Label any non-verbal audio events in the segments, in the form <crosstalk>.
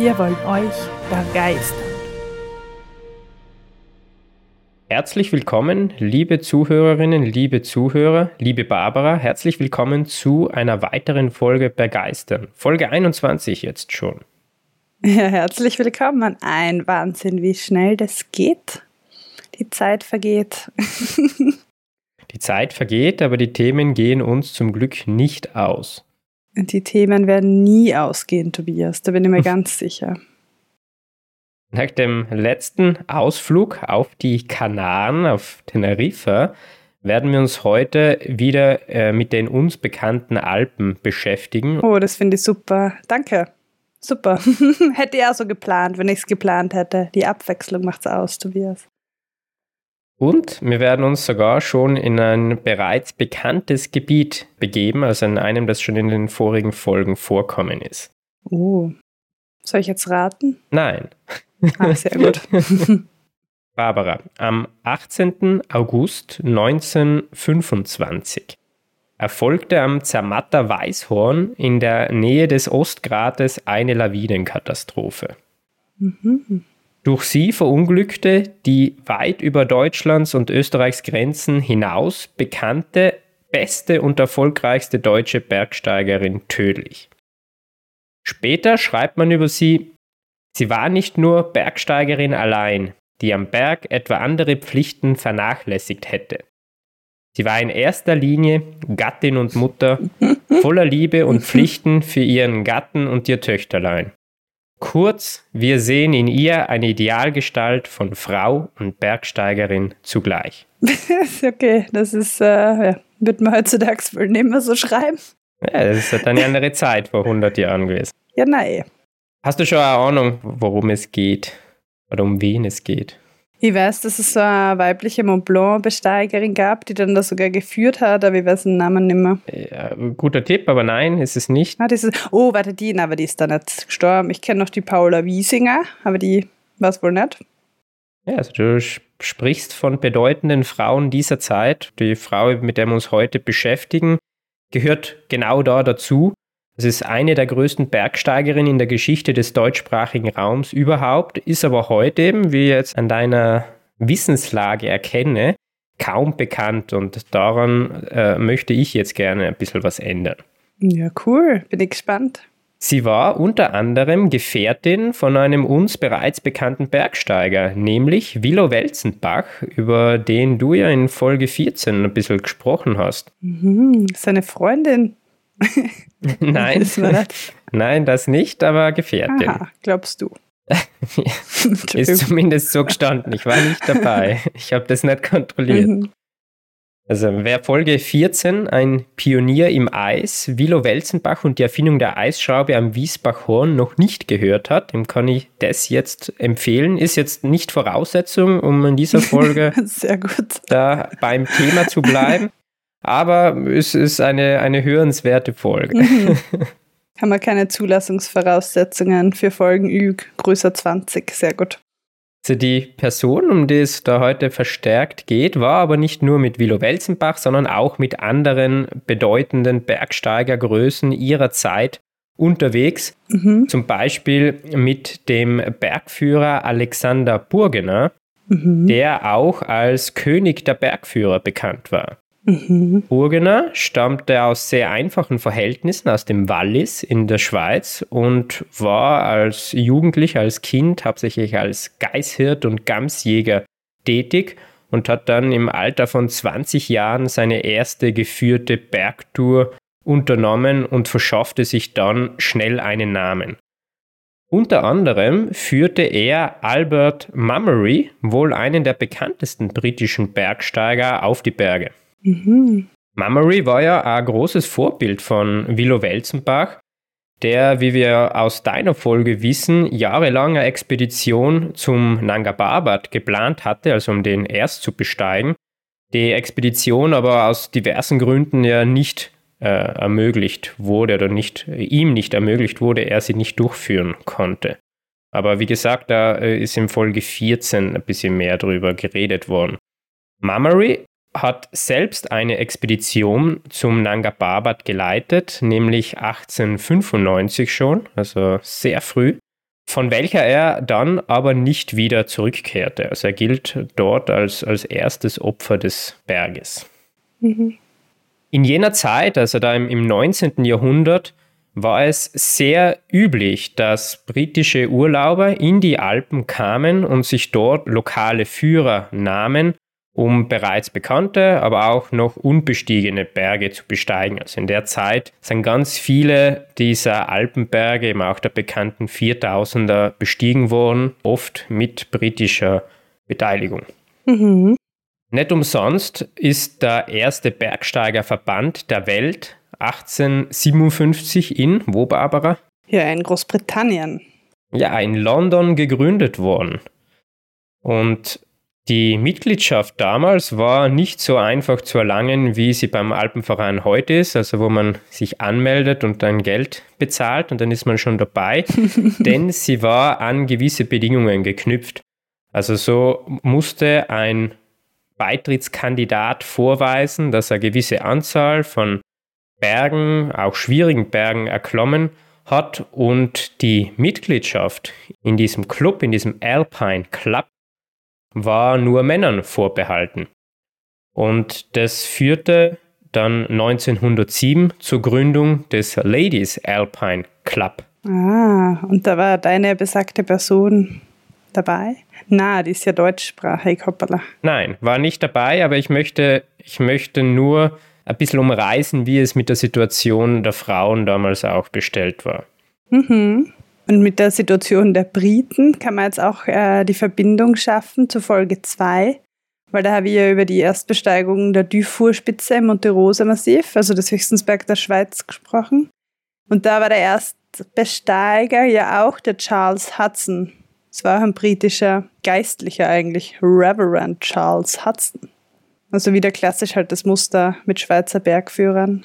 Wir wollen euch begeistern. Herzlich willkommen, liebe Zuhörerinnen, liebe Zuhörer, liebe Barbara, herzlich willkommen zu einer weiteren Folge Begeistern. Folge 21 jetzt schon. Ja, herzlich willkommen. Ein Wahnsinn, wie schnell das geht. Die Zeit vergeht. <laughs> die Zeit vergeht, aber die Themen gehen uns zum Glück nicht aus. Die Themen werden nie ausgehen, Tobias, da bin ich mir <laughs> ganz sicher. Nach dem letzten Ausflug auf die Kanaren, auf Teneriffa, werden wir uns heute wieder äh, mit den uns bekannten Alpen beschäftigen. Oh, das finde ich super. Danke. Super. <laughs> hätte ich auch so geplant, wenn ich es geplant hätte. Die Abwechslung macht's aus, Tobias. Und wir werden uns sogar schon in ein bereits bekanntes Gebiet begeben, also in einem, das schon in den vorigen Folgen vorkommen ist. Oh. Soll ich jetzt raten? Nein. Ah, sehr gut. <laughs> Barbara, am 18. August 1925 erfolgte am Zermatter Weißhorn in der Nähe des Ostgrates eine Lawinenkatastrophe. Mhm. Durch sie verunglückte die weit über Deutschlands und Österreichs Grenzen hinaus bekannte, beste und erfolgreichste deutsche Bergsteigerin tödlich. Später schreibt man über sie, Sie war nicht nur Bergsteigerin allein, die am Berg etwa andere Pflichten vernachlässigt hätte. Sie war in erster Linie Gattin und Mutter, <laughs> voller Liebe und Pflichten für ihren Gatten und ihr Töchterlein. Kurz, wir sehen in ihr eine Idealgestalt von Frau und Bergsteigerin zugleich. <laughs> okay, das ist, äh, ja, wird man heutzutage wohl nicht mehr so schreiben. Ja, das ist eine andere Zeit vor 100 Jahren gewesen. Ja, nein. Hast du schon eine Ahnung, worum es geht? Oder um wen es geht? Ich weiß, dass es so eine weibliche Mont Blanc-Besteigerin gab, die dann da sogar geführt hat, aber ich weiß den Namen nicht mehr. Ja, guter Tipp, aber nein, ist es nicht. Ah, das ist, oh, warte, die, aber die ist da nicht gestorben. Ich kenne noch die Paula Wiesinger, aber die war es wohl nicht. Ja, also du sprichst von bedeutenden Frauen dieser Zeit. Die Frau, mit der wir uns heute beschäftigen, gehört genau da dazu. Es ist eine der größten Bergsteigerinnen in der Geschichte des deutschsprachigen Raums überhaupt, ist aber heute eben, wie ich jetzt an deiner Wissenslage erkenne, kaum bekannt und daran äh, möchte ich jetzt gerne ein bisschen was ändern. Ja, cool, bin ich gespannt. Sie war unter anderem Gefährtin von einem uns bereits bekannten Bergsteiger, nämlich Willow Welzenbach, über den du ja in Folge 14 ein bisschen gesprochen hast. Mhm, seine Freundin. Nein, das nein, das nicht, aber Gefährtin. Aha, glaubst du? <laughs> Ist zumindest so gestanden. Ich war nicht dabei. Ich habe das nicht kontrolliert. Mhm. Also wer Folge 14, ein Pionier im Eis, Willow Welzenbach und die Erfindung der Eisschraube am Wiesbachhorn noch nicht gehört hat, dem kann ich das jetzt empfehlen. Ist jetzt nicht Voraussetzung, um in dieser Folge <laughs> da beim Thema zu bleiben. Aber es ist eine, eine hörenswerte Folge. Mhm. <laughs> Haben wir keine Zulassungsvoraussetzungen für Folgen Ü größer 20. Sehr gut. Also die Person, um die es da heute verstärkt geht, war aber nicht nur mit Willow Welzenbach, sondern auch mit anderen bedeutenden Bergsteigergrößen ihrer Zeit unterwegs. Mhm. Zum Beispiel mit dem Bergführer Alexander Burgener, mhm. der auch als König der Bergführer bekannt war. Mhm. Burgener stammte aus sehr einfachen Verhältnissen aus dem Wallis in der Schweiz und war als Jugendlicher, als Kind hauptsächlich als Geißhirt und Gamsjäger tätig und hat dann im Alter von 20 Jahren seine erste geführte Bergtour unternommen und verschaffte sich dann schnell einen Namen. Unter anderem führte er Albert Mummery, wohl einen der bekanntesten britischen Bergsteiger, auf die Berge. Mhm. Mummery war ja ein großes Vorbild von Willow Welzenbach, der, wie wir aus deiner Folge wissen, jahrelang eine Expedition zum Nanga Parbat geplant hatte, also um den erst zu besteigen. Die Expedition aber aus diversen Gründen ja nicht äh, ermöglicht wurde oder nicht, ihm nicht ermöglicht wurde, er sie nicht durchführen konnte. Aber wie gesagt, da äh, ist in Folge 14 ein bisschen mehr drüber geredet worden. Mamari hat selbst eine Expedition zum Nanga Parbat geleitet, nämlich 1895 schon, also sehr früh, von welcher er dann aber nicht wieder zurückkehrte. Also er gilt dort als, als erstes Opfer des Berges. Mhm. In jener Zeit, also da im, im 19. Jahrhundert, war es sehr üblich, dass britische Urlauber in die Alpen kamen und sich dort lokale Führer nahmen um bereits bekannte, aber auch noch unbestiegene Berge zu besteigen. Also in der Zeit sind ganz viele dieser Alpenberge, eben auch der bekannten 4000er, bestiegen worden, oft mit britischer Beteiligung. Mhm. Nicht umsonst ist der erste Bergsteigerverband der Welt 1857 in, wo Barbara? Ja, in Großbritannien. Ja, in London gegründet worden. Und die Mitgliedschaft damals war nicht so einfach zu erlangen, wie sie beim Alpenverein heute ist, also wo man sich anmeldet und dann Geld bezahlt und dann ist man schon dabei, <laughs> denn sie war an gewisse Bedingungen geknüpft. Also so musste ein Beitrittskandidat vorweisen, dass er eine gewisse Anzahl von Bergen, auch schwierigen Bergen erklommen hat und die Mitgliedschaft in diesem Club, in diesem Alpine Club, war nur Männern vorbehalten. Und das führte dann 1907 zur Gründung des Ladies Alpine Club. Ah, und da war deine besagte Person dabei? Na, die ist ja deutschsprachig, hoppala. Nein, war nicht dabei, aber ich möchte, ich möchte nur ein bisschen umreißen, wie es mit der Situation der Frauen damals auch bestellt war. Mhm. Und mit der Situation der Briten kann man jetzt auch äh, die Verbindung schaffen zu Folge 2, weil da habe ich ja über die Erstbesteigung der Dufour-Spitze im Monte Rosa Massiv, also des Höchstensberg der Schweiz, gesprochen. Und da war der Erstbesteiger ja auch der Charles Hudson. Es war auch ein britischer Geistlicher eigentlich, Reverend Charles Hudson. Also wieder klassisch halt das Muster mit Schweizer Bergführern.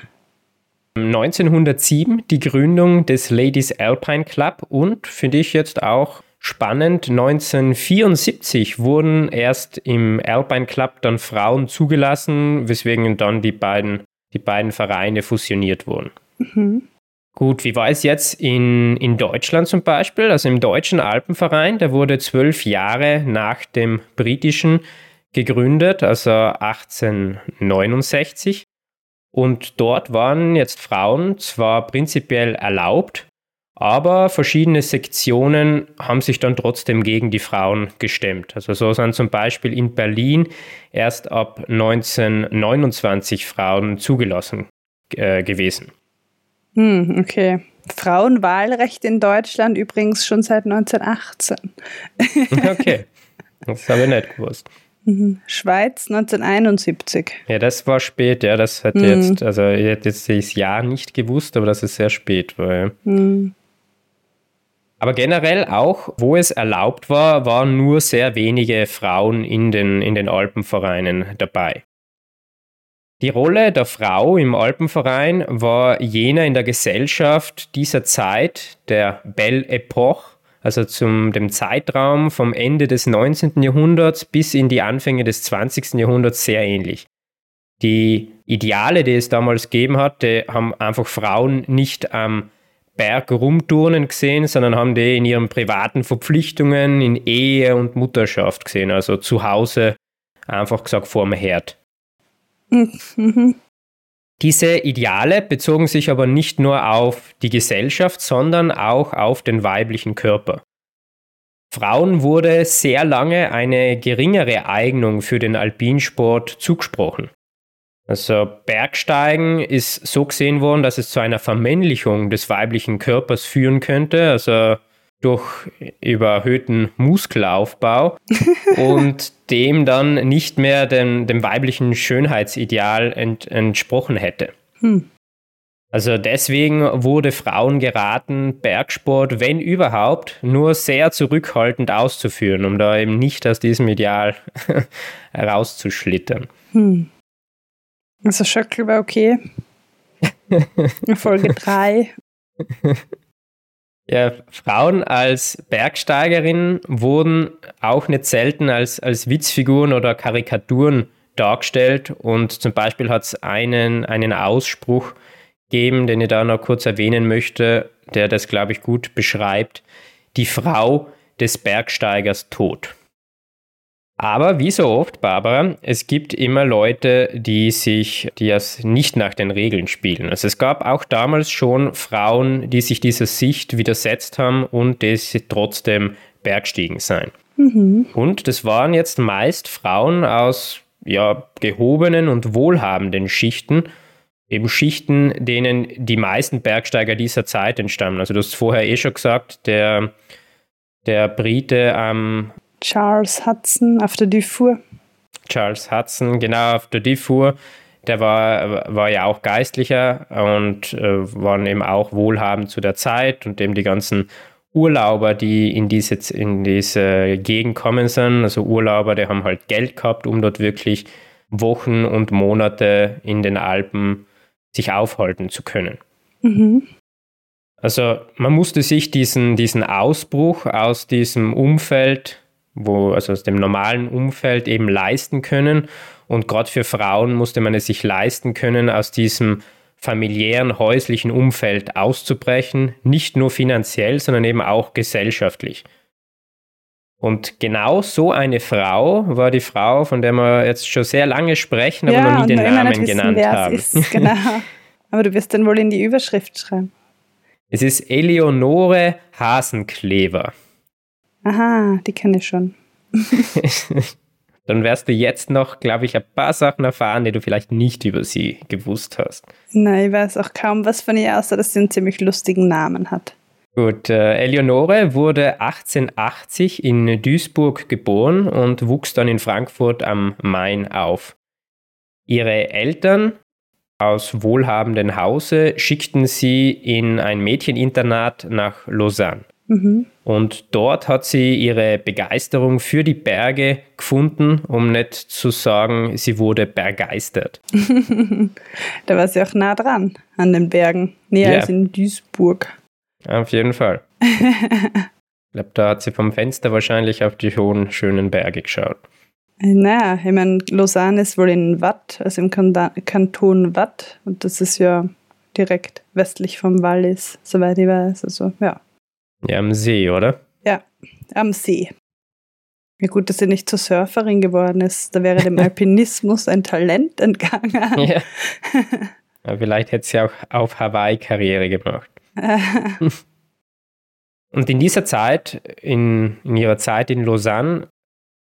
1907 die Gründung des Ladies Alpine Club und finde ich jetzt auch spannend, 1974 wurden erst im Alpine Club dann Frauen zugelassen, weswegen dann die beiden, die beiden Vereine fusioniert wurden. Mhm. Gut, wie war es jetzt in, in Deutschland zum Beispiel? Also im Deutschen Alpenverein, der wurde zwölf Jahre nach dem britischen gegründet, also 1869. Und dort waren jetzt Frauen zwar prinzipiell erlaubt, aber verschiedene Sektionen haben sich dann trotzdem gegen die Frauen gestemmt. Also so sind zum Beispiel in Berlin erst ab 1929 Frauen zugelassen äh, gewesen. Hm, okay. Frauenwahlrecht in Deutschland übrigens schon seit 1918. <laughs> okay, das habe ich nicht gewusst. Mhm. Schweiz 1971. Ja, das war spät, ja. Das hat mhm. jetzt, also ich hätte jetzt das Jahr nicht gewusst, aber dass es sehr spät war. Ja. Mhm. Aber generell auch, wo es erlaubt war, waren nur sehr wenige Frauen in den, in den Alpenvereinen dabei. Die Rolle der Frau im Alpenverein war jener in der Gesellschaft dieser Zeit, der Belle Epoche, also zum dem Zeitraum vom Ende des 19. Jahrhunderts bis in die Anfänge des 20. Jahrhunderts sehr ähnlich. Die Ideale, die es damals gegeben hat, haben einfach Frauen nicht am Berg rumturnen gesehen, sondern haben die in ihren privaten Verpflichtungen, in Ehe und Mutterschaft gesehen, also zu Hause einfach gesagt vorm Herd. Mhm. Diese Ideale bezogen sich aber nicht nur auf die Gesellschaft, sondern auch auf den weiblichen Körper. Frauen wurde sehr lange eine geringere Eignung für den Alpinsport zugesprochen. Also Bergsteigen ist so gesehen worden, dass es zu einer Vermännlichung des weiblichen Körpers führen könnte. Also durch überhöhten Muskelaufbau <laughs> und dem dann nicht mehr dem, dem weiblichen Schönheitsideal ent, entsprochen hätte. Hm. Also deswegen wurde Frauen geraten, Bergsport, wenn überhaupt, nur sehr zurückhaltend auszuführen, um da eben nicht aus diesem Ideal <laughs> herauszuschlittern. Hm. Also Schöckel war okay. <laughs> Folge 3. Ja, Frauen als Bergsteigerinnen wurden auch nicht selten als, als Witzfiguren oder Karikaturen dargestellt und zum Beispiel hat es einen, einen Ausspruch gegeben, den ich da noch kurz erwähnen möchte, der das, glaube ich, gut beschreibt. Die Frau des Bergsteigers tot. Aber wie so oft, Barbara, es gibt immer Leute, die sich, die es nicht nach den Regeln spielen. Also es gab auch damals schon Frauen, die sich dieser Sicht widersetzt haben und die trotzdem Bergstiegen sein. Mhm. Und das waren jetzt meist Frauen aus ja, gehobenen und wohlhabenden Schichten, eben Schichten, denen die meisten Bergsteiger dieser Zeit entstammen. Also du hast vorher eh schon gesagt, der, der Brite am Charles Hudson auf der Dufour. Charles Hudson, genau, auf der Dufour. Der war, war ja auch Geistlicher und äh, waren eben auch wohlhabend zu der Zeit und eben die ganzen Urlauber, die in diese, in diese Gegend kommen sind, also Urlauber, die haben halt Geld gehabt, um dort wirklich Wochen und Monate in den Alpen sich aufhalten zu können. Mhm. Also man musste sich diesen, diesen Ausbruch aus diesem Umfeld wo, also aus dem normalen Umfeld eben leisten können. Und gerade für Frauen musste man es sich leisten können, aus diesem familiären, häuslichen Umfeld auszubrechen, nicht nur finanziell, sondern eben auch gesellschaftlich. Und genau so eine Frau war die Frau, von der wir jetzt schon sehr lange sprechen, aber ja, noch nie den Namen wissen, genannt haben. Ist, genau. <laughs> aber du wirst dann wohl in die Überschrift schreiben. Es ist Eleonore Hasenklever. Aha, die kenne ich schon. <laughs> Dann wirst du jetzt noch, glaube ich, ein paar Sachen erfahren, die du vielleicht nicht über sie gewusst hast. Nein, ich weiß auch kaum was von ihr, außer dass sie einen ziemlich lustigen Namen hat. Gut, äh, Eleonore wurde 1880 in Duisburg geboren und wuchs dann in Frankfurt am Main auf. Ihre Eltern aus wohlhabendem Hause schickten sie in ein Mädcheninternat nach Lausanne. Mhm. Und dort hat sie ihre Begeisterung für die Berge gefunden, um nicht zu sagen, sie wurde begeistert. <laughs> da war sie auch nah dran an den Bergen, näher ja. als in Duisburg. Auf jeden Fall. <laughs> ich glaube, da hat sie vom Fenster wahrscheinlich auf die hohen, schönen Berge geschaut. Naja, ich meine, Lausanne ist wohl in Watt, also im Kanton Watt, und das ist ja direkt westlich vom Wallis, soweit ich weiß. Also, ja. Ja, am See, oder? Ja, am See. Ja, gut, dass sie nicht zur Surferin geworden ist. Da wäre dem <laughs> Alpinismus ein Talent entgangen. Ja. <laughs> ja vielleicht hätte sie auch auf Hawaii Karriere gemacht. <laughs> Und in dieser Zeit, in, in ihrer Zeit in Lausanne,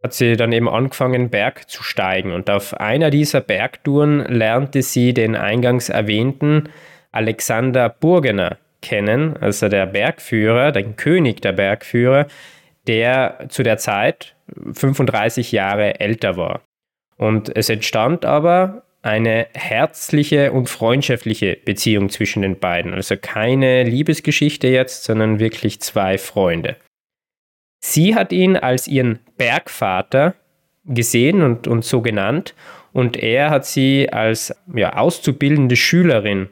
hat sie dann eben angefangen, Berg zu steigen. Und auf einer dieser Bergtouren lernte sie den eingangs erwähnten Alexander Burgener kennen, also der Bergführer, der König der Bergführer, der zu der Zeit 35 Jahre älter war. Und es entstand aber eine herzliche und freundschaftliche Beziehung zwischen den beiden. Also keine Liebesgeschichte jetzt, sondern wirklich zwei Freunde. Sie hat ihn als ihren Bergvater gesehen und, und so genannt und er hat sie als ja, auszubildende Schülerin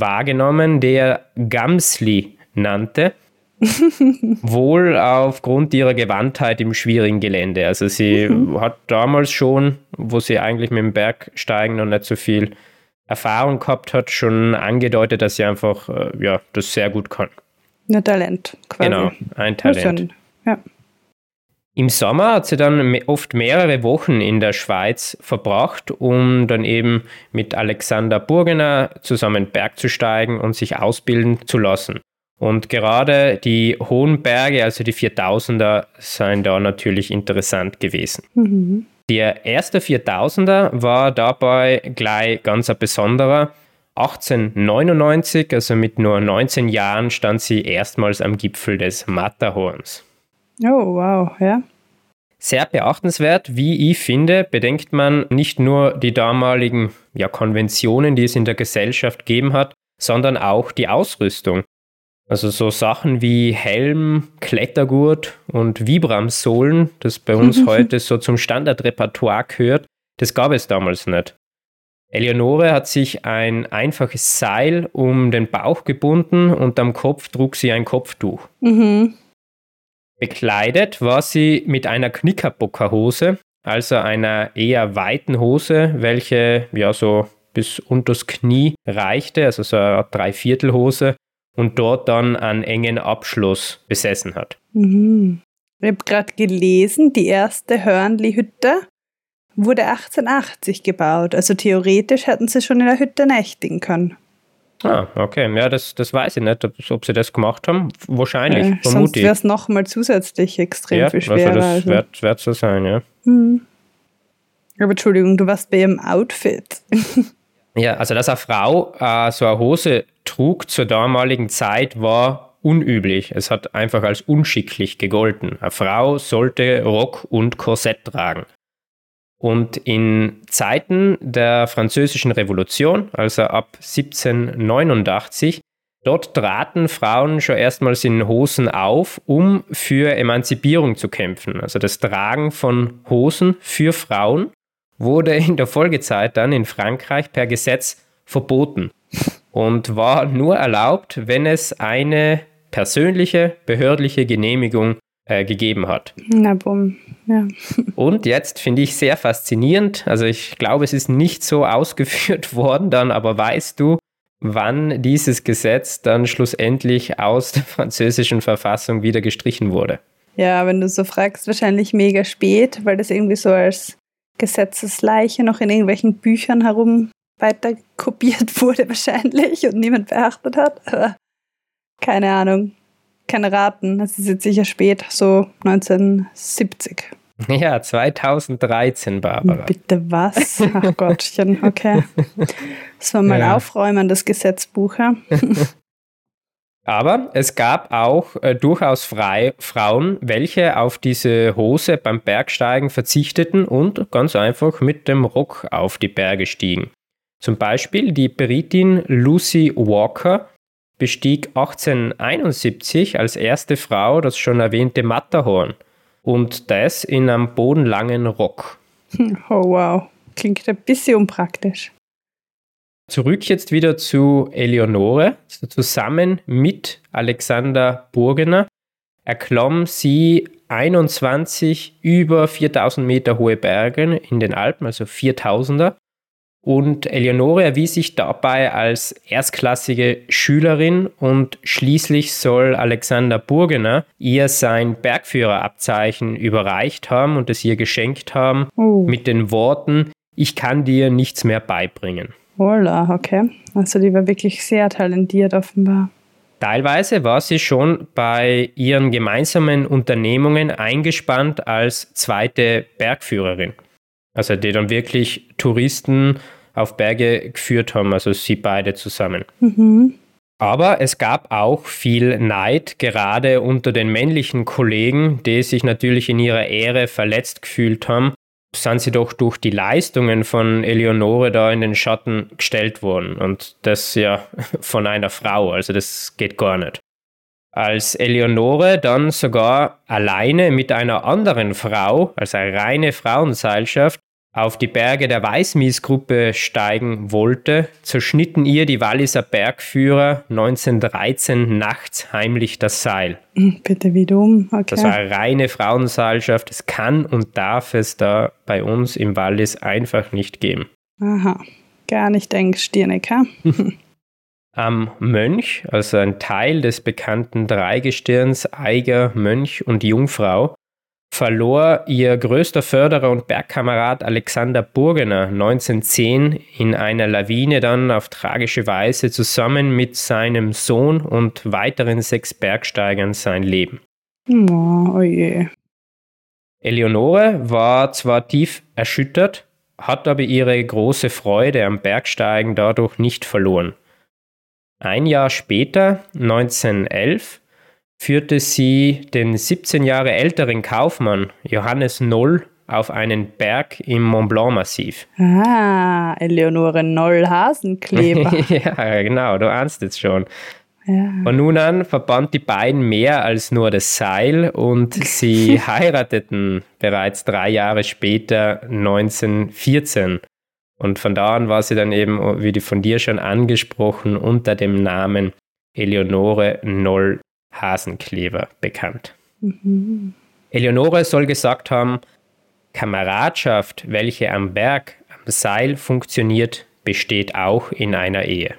wahrgenommen, der Gamsli nannte. <laughs> wohl aufgrund ihrer Gewandtheit im schwierigen Gelände. Also sie mhm. hat damals schon, wo sie eigentlich mit dem Bergsteigen noch nicht so viel Erfahrung gehabt hat, schon angedeutet, dass sie einfach äh, ja, das sehr gut kann. Ein Talent, quasi. Genau, ein Talent. Ja. Im Sommer hat sie dann oft mehrere Wochen in der Schweiz verbracht, um dann eben mit Alexander Burgener zusammen Berg zu steigen und sich ausbilden zu lassen. Und gerade die hohen Berge, also die 4000er, seien da natürlich interessant gewesen. Mhm. Der erste 4000er war dabei gleich ganz ein besonderer. 1899, also mit nur 19 Jahren, stand sie erstmals am Gipfel des Matterhorns. Oh, wow, ja. Sehr beachtenswert, wie ich finde, bedenkt man nicht nur die damaligen ja, Konventionen, die es in der Gesellschaft gegeben hat, sondern auch die Ausrüstung. Also so Sachen wie Helm, Klettergurt und Vibram-Sohlen, das bei uns <laughs> heute so zum Standardrepertoire gehört, das gab es damals nicht. Eleonore hat sich ein einfaches Seil um den Bauch gebunden und am Kopf trug sie ein Kopftuch. Mhm. Bekleidet war sie mit einer Knickerbockerhose, also einer eher weiten Hose, welche ja so bis unters Knie reichte, also so eine Dreiviertelhose und dort dann einen engen Abschluss besessen hat. Mhm. Ich habe gerade gelesen, die erste Hörnli-Hütte wurde 1880 gebaut. Also theoretisch hätten sie schon in der Hütte nächtigen können. Ah, okay. Ja, das, das weiß ich nicht, ob, ob sie das gemacht haben. Wahrscheinlich, äh, Sonst wäre es nochmal zusätzlich extrem ja, viel schwerer. Also das also. wird, wird so sein, ja. Hm. Aber Entschuldigung, du warst bei ihrem Outfit. <laughs> ja, also dass eine Frau äh, so eine Hose trug zur damaligen Zeit, war unüblich. Es hat einfach als unschicklich gegolten. Eine Frau sollte Rock und Korsett tragen. Und in Zeiten der Französischen Revolution, also ab 1789, dort traten Frauen schon erstmals in Hosen auf, um für Emanzipierung zu kämpfen. Also das Tragen von Hosen für Frauen wurde in der Folgezeit dann in Frankreich per Gesetz verboten und war nur erlaubt, wenn es eine persönliche behördliche Genehmigung äh, gegeben hat. Na bumm, ja. Und jetzt finde ich sehr faszinierend, also ich glaube, es ist nicht so ausgeführt <laughs> worden dann, aber weißt du, wann dieses Gesetz dann schlussendlich aus der französischen Verfassung wieder gestrichen wurde? Ja, wenn du so fragst, wahrscheinlich mega spät, weil das irgendwie so als Gesetzesleiche noch in irgendwelchen Büchern herum weiter kopiert <laughs> wurde wahrscheinlich und niemand beachtet hat. Aber keine Ahnung keine raten. Es ist jetzt sicher spät, so 1970. Ja, 2013, Barbara. Bitte was? Ach <laughs> Gottchen, okay. Das war mal ja. aufräumen, das Gesetzbuch. Ja? <laughs> Aber es gab auch äh, durchaus frei, Frauen, welche auf diese Hose beim Bergsteigen verzichteten und ganz einfach mit dem Rock auf die Berge stiegen. Zum Beispiel die Britin Lucy Walker, bestieg 1871 als erste Frau das schon erwähnte Matterhorn und das in einem bodenlangen Rock. <laughs> Oh wow, klingt ein bisschen unpraktisch. Zurück jetzt wieder zu Eleonore. Zusammen mit Alexander Burgener erklomm sie 21 über 4000 Meter hohe Berge in den Alpen, also 4000er, und Eleonore erwies sich dabei als erstklassige Schülerin und schließlich soll Alexander Burgener ihr sein Bergführerabzeichen überreicht haben und es ihr geschenkt haben Oh. mit den Worten, ich kann dir nichts mehr beibringen. Hola, okay. Also die war wirklich sehr talentiert offenbar. Teilweise war sie schon bei ihren gemeinsamen Unternehmungen eingespannt als zweite Bergführerin. Also die dann wirklich Touristen auf Berge geführt haben, also sie beide zusammen. Mhm. Aber es gab auch viel Neid, gerade unter den männlichen Kollegen, die sich natürlich in ihrer Ehre verletzt gefühlt haben, sind sie doch durch die Leistungen von Eleonore da in den Schatten gestellt worden. Und das ja <laughs> von einer Frau, also das geht gar nicht. Als Eleonore dann sogar alleine mit einer anderen Frau, also eine reine Frauenseilschaft, auf die Berge der Weißmiesgruppe steigen wollte, zerschnitten ihr die Walliser Bergführer 1913 nachts heimlich das Seil. Bitte wie dumm. Okay. Das war eine reine Frauenseilschaft. Es kann und darf es da bei uns im Wallis einfach nicht geben. Aha, gar nicht engstirnig, ha? <laughs> Am Mönch, also ein Teil des bekannten Dreigestirns Eiger, Mönch und Jungfrau, verlor ihr größter Förderer und Bergkamerad Alexander Burgener 1910 in einer Lawine dann auf tragische Weise zusammen mit seinem Sohn und weiteren sechs Bergsteigern sein Leben. Oh, je. Eleonore war zwar tief erschüttert, hat aber ihre große Freude am Bergsteigen dadurch nicht verloren. Ein Jahr später, 1911, führte sie den 17 Jahre älteren Kaufmann Johannes Noll auf einen Berg im Mont Blanc-Massiv. Ah, Eleonore Noll Hasenkleber. <laughs> ja, genau, du ahnst jetzt schon. ja. Von nun an verband die beiden mehr als nur das Seil und <laughs> sie heirateten bereits drei Jahre später, 1914. Und von da an war sie dann eben, wie die von dir schon angesprochen, unter dem Namen Eleonore Noll Hasenkleber bekannt. Mhm. Eleonore soll gesagt haben, Kameradschaft, welche am Berg, am Seil funktioniert, besteht auch in einer Ehe.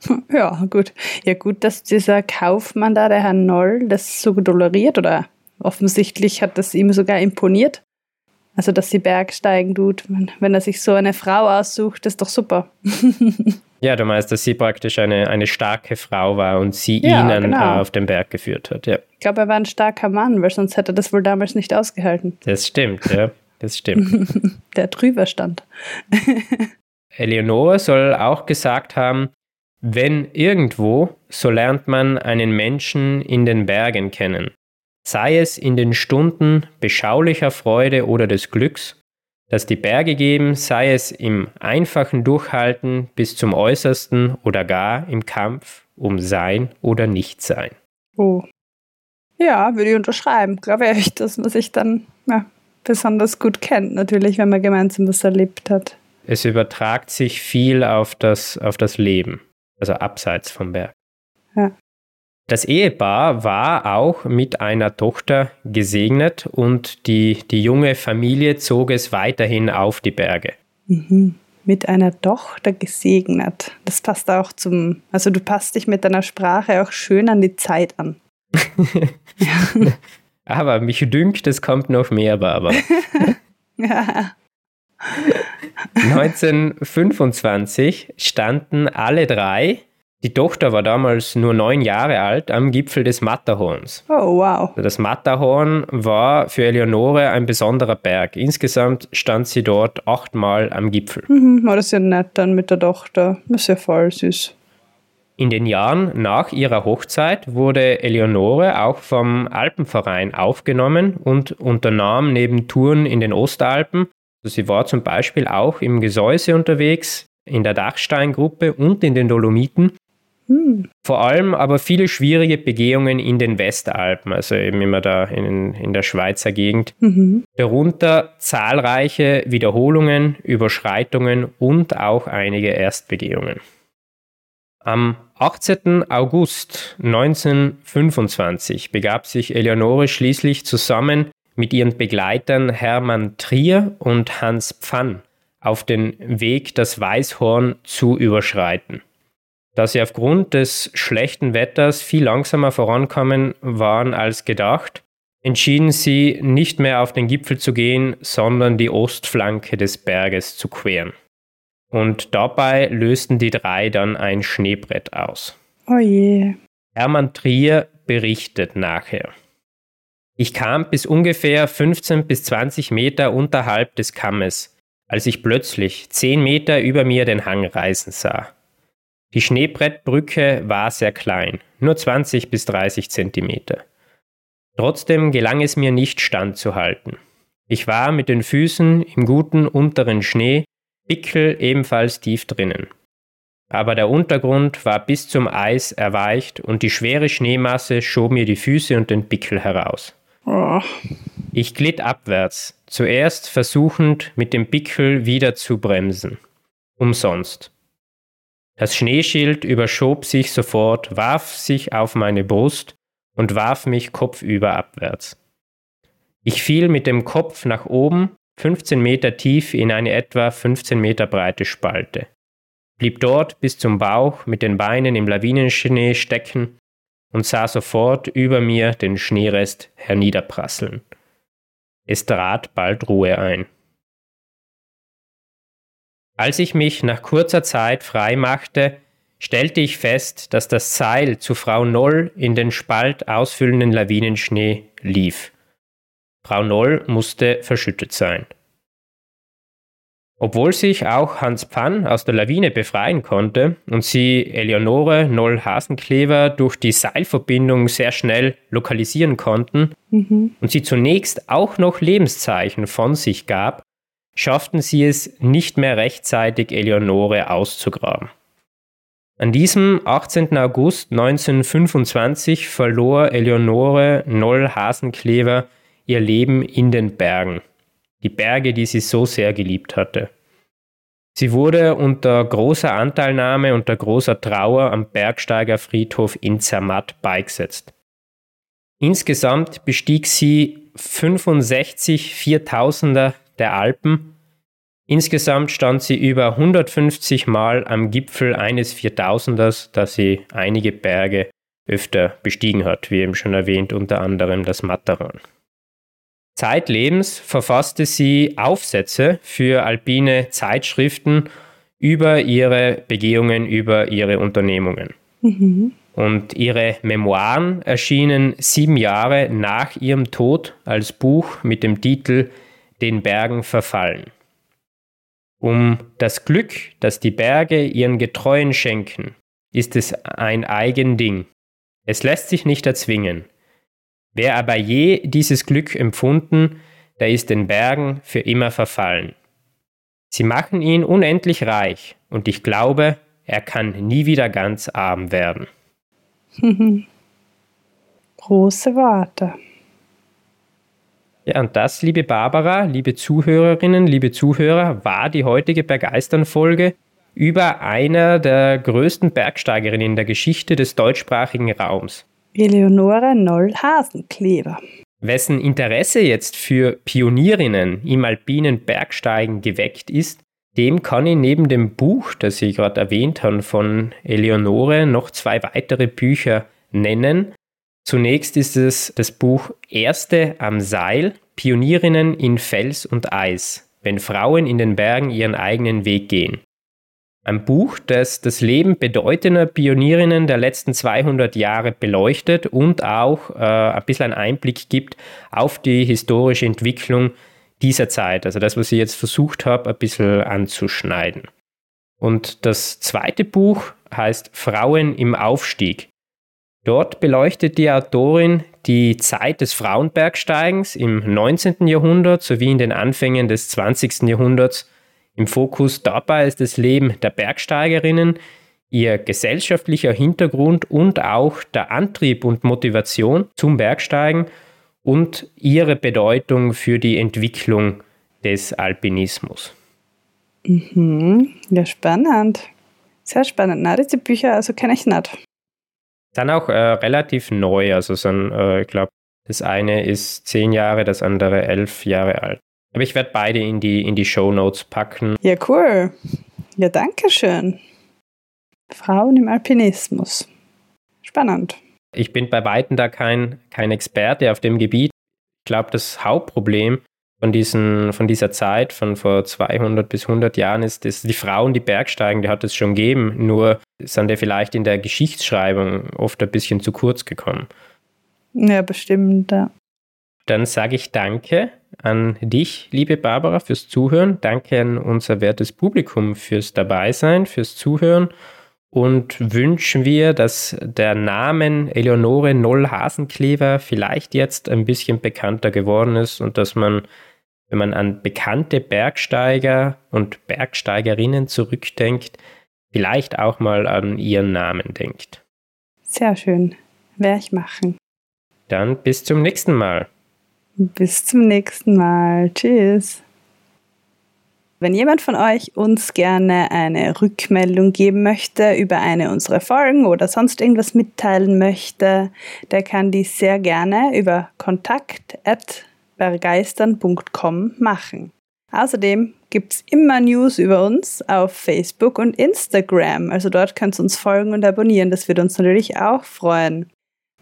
<laughs> Ja, gut. Ja, gut, dass dieser Kaufmann da, der Herr Noll, das so toleriert oder offensichtlich hat das ihm sogar imponiert. Also, dass sie Bergsteigen tut. Wenn- Wenn er sich so eine Frau aussucht, ist doch super. <laughs> Ja, du meinst, dass sie praktisch eine, eine starke Frau war und sie Ja, ihn genau. äh, auf den Berg geführt hat. Ja, Ich glaube, er war ein starker Mann, weil sonst hätte er das wohl damals nicht ausgehalten. das stimmt, ja, das stimmt. <laughs> Der drüber stand. <laughs> Eleonore soll auch gesagt haben, wenn irgendwo, so lernt man einen Menschen in den Bergen kennen. Sei es in den Stunden beschaulicher Freude oder des Glücks, das die Berge geben, sei es im einfachen Durchhalten bis zum Äußersten oder gar im Kampf um Sein oder Nichtsein. Oh. Ja, würde ich unterschreiben. Glaube ich, dass man sich dann ja, besonders gut kennt, natürlich, wenn man gemeinsam was erlebt hat. Es übertragt sich viel auf das, auf das Leben, also abseits vom Berg. Das Ehepaar war auch mit einer Tochter gesegnet und die, die junge Familie zog es weiterhin auf die Berge. Mhm. Mit einer Tochter gesegnet. Das passt auch zum, also du passt dich mit deiner Sprache auch schön an die Zeit an. <laughs> Aber mich dünkt, es kommt noch mehr, Barbara. <laughs> Ja. <laughs> 1925 standen alle drei, die Tochter war damals nur neun Jahre alt, am Gipfel des Matterhorns. Oh, wow. Das Matterhorn war für Eleonore ein besonderer Berg. Insgesamt stand sie dort achtmal am Gipfel. Mhm, war das ja nett dann mit der Tochter. Das ist ja voll süß. In den Jahren nach ihrer Hochzeit wurde Eleonore auch vom Alpenverein aufgenommen und unternahm neben Touren in den Ostalpen, also sie war zum Beispiel auch im Gesäuse unterwegs, in der Dachsteingruppe und in den Dolomiten, Vor allem aber viele schwierige Begehungen in den Westalpen, also eben immer da in, in der Schweizer Gegend. Mhm. Darunter zahlreiche Wiederholungen, Überschreitungen und auch einige Erstbegehungen. Am 18. August 1925 begab sich Eleonore schließlich zusammen mit ihren Begleitern Hermann Trier und Hans Pfann auf den Weg, das Weißhorn zu überschreiten. Da sie aufgrund des schlechten Wetters viel langsamer vorankommen waren als gedacht, entschieden sie, nicht mehr auf den Gipfel zu gehen, sondern die Ostflanke des Berges zu queren. Und dabei lösten die drei dann ein Schneebrett aus. Oh je. Hermann Trier berichtet nachher. Ich kam bis ungefähr 15 bis 20 Meter unterhalb des Kammes, als ich plötzlich 10 Meter über mir den Hang reißen sah. Die Schneebrettbrücke war sehr klein, nur 20 bis 30 Zentimeter. Trotzdem gelang es mir nicht standzuhalten. Ich war mit den Füßen im guten unteren Schnee, Pickel ebenfalls tief drinnen. Aber der Untergrund war bis zum Eis erweicht und die schwere Schneemasse schob mir die Füße und den Pickel heraus. Oh. Ich glitt abwärts, zuerst versuchend mit dem Pickel wieder zu bremsen. Umsonst. Das Schneeschild überschob sich sofort, warf sich auf meine Brust und warf mich kopfüber abwärts. Ich fiel mit dem Kopf nach oben, 15 Meter tief in eine etwa 15 Meter breite Spalte, blieb dort bis zum Bauch mit den Beinen im Lawinenschnee stecken und sah sofort über mir den Schneerest herniederprasseln. Es trat bald Ruhe ein. Als ich mich nach kurzer Zeit frei machte, stellte ich fest, dass das Seil zu Frau Noll in den Spalt ausfüllenden Lawinenschnee lief. Frau Noll musste verschüttet sein. Obwohl sich auch Hans Pfann aus der Lawine befreien konnte und sie Eleonore Noll-Hasenklever durch die Seilverbindung sehr schnell lokalisieren konnten mhm. und sie zunächst auch noch Lebenszeichen von sich gab, schafften sie es nicht mehr rechtzeitig, Eleonore auszugraben. An diesem 18. August 1925 verlor Eleonore Noll-Hasenklever ihr Leben in den Bergen die Berge, die sie so sehr geliebt hatte. Sie wurde unter großer Anteilnahme, unter großer Trauer am Bergsteigerfriedhof in Zermatt beigesetzt. Insgesamt bestieg sie 65 Viertausender der Alpen. Insgesamt stand sie über 150 Mal am Gipfel eines Viertausenders, da sie einige Berge öfter bestiegen hat, wie eben schon erwähnt, unter anderem das Matterhorn. Zeitlebens verfasste sie Aufsätze für alpine Zeitschriften über ihre Begehungen, über ihre Unternehmungen. Mhm. Und ihre Memoiren erschienen sieben Jahre nach ihrem Tod als Buch mit dem Titel Den Bergen verfallen. Um das Glück, das die Berge ihren Getreuen schenken, ist es ein eigen Ding. Es lässt sich nicht erzwingen. Wer aber je dieses Glück empfunden, der ist den Bergen für immer verfallen. Sie machen ihn unendlich reich, und ich glaube, er kann nie wieder ganz arm werden. <laughs> Große Worte. Ja, und das, liebe Barbara, liebe Zuhörerinnen, liebe Zuhörer, war die heutige Bergeistern-Folge über einer der größten Bergsteigerinnen in der Geschichte des deutschsprachigen Raums. Eleonore Noll-Hasenkleber. Wessen Interesse jetzt für Pionierinnen im alpinen Bergsteigen geweckt ist, dem kann ich neben dem Buch, das ich gerade erwähnt habe, von Eleonore noch zwei weitere Bücher nennen. Zunächst ist es das Buch Erste am Seil, Pionierinnen in Fels und Eis, wenn Frauen in den Bergen ihren eigenen Weg gehen. Ein Buch, das das Leben bedeutender Pionierinnen der letzten 200 Jahre beleuchtet und auch äh, ein bisschen einen Einblick gibt auf die historische Entwicklung dieser Zeit. Also das, was ich jetzt versucht habe, ein bisschen anzuschneiden. Und das zweite Buch heißt Frauen im Aufstieg. Dort beleuchtet die Autorin die Zeit des Frauenbergsteigens im 19. Jahrhundert sowie in den Anfängen des 20. Jahrhunderts im Fokus dabei ist das Leben der Bergsteigerinnen, ihr gesellschaftlicher Hintergrund und auch der Antrieb und Motivation zum Bergsteigen und ihre Bedeutung für die Entwicklung des Alpinismus. Mhm. Ja, spannend. Sehr spannend. Na, diese Bücher, also kenne ich nicht. Dann auch äh, relativ neu. Also sind, äh, ich glaube, das eine ist zehn Jahre, das andere elf Jahre alt. Aber ich werde beide in die, in die Show Notes packen. Ja, cool. Ja, danke schön. Frauen im Alpinismus. Spannend. Ich bin bei Weitem da kein, kein Experte auf dem Gebiet. Ich glaube, das Hauptproblem von, diesen, von dieser Zeit, von vor 200 bis 100 Jahren, ist, dass die Frauen, die Bergsteigen, die hat es schon gegeben, nur sind die vielleicht in der Geschichtsschreibung oft ein bisschen zu kurz gekommen. Ja, bestimmt, ja. Dann sage ich Danke an dich, liebe Barbara, fürs Zuhören. Danke an unser wertes Publikum fürs Dabeisein, fürs Zuhören. Und wünschen wir, dass der Name Eleonore Noll-Hasenklever vielleicht jetzt ein bisschen bekannter geworden ist und dass man, wenn man an bekannte Bergsteiger und Bergsteigerinnen zurückdenkt, vielleicht auch mal an ihren Namen denkt. Sehr schön. Werde ich machen. Dann bis zum nächsten Mal. Bis zum nächsten Mal. Tschüss. Wenn jemand von euch uns gerne eine Rückmeldung geben möchte über eine unserer Folgen oder sonst irgendwas mitteilen möchte, der kann dies sehr gerne über kontakt.bergeistern.com machen. Außerdem gibt es immer News über uns auf Facebook und Instagram. Also dort könnt ihr uns folgen und abonnieren. Das wird uns natürlich auch freuen.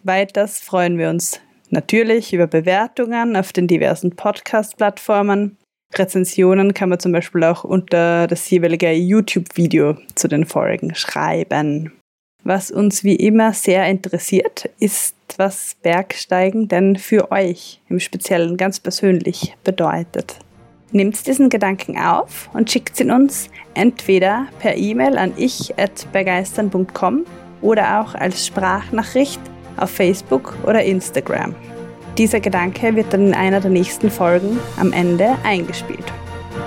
Weiters freuen wir uns Natürlich über Bewertungen auf den diversen Podcast-Plattformen. Rezensionen kann man zum Beispiel auch unter das jeweilige YouTube-Video zu den Folgen schreiben. Was uns wie immer sehr interessiert, ist, was Bergsteigen denn für euch im Speziellen ganz persönlich bedeutet. Nehmt diesen Gedanken auf und schickt ihn uns entweder per E-Mail an ich.begeistern.com oder auch als Sprachnachricht auf Facebook oder Instagram. Dieser Gedanke wird dann in einer der nächsten Folgen am Ende eingespielt.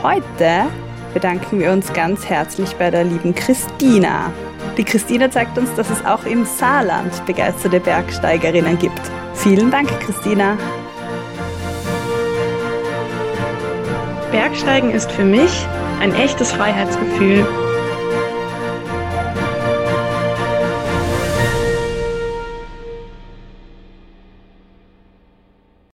Heute bedanken wir uns ganz herzlich bei der lieben Christina. Die Christina zeigt uns, dass es auch im Saarland begeisterte Bergsteigerinnen gibt. Vielen Dank, Christina. Bergsteigen ist für mich ein echtes Freiheitsgefühl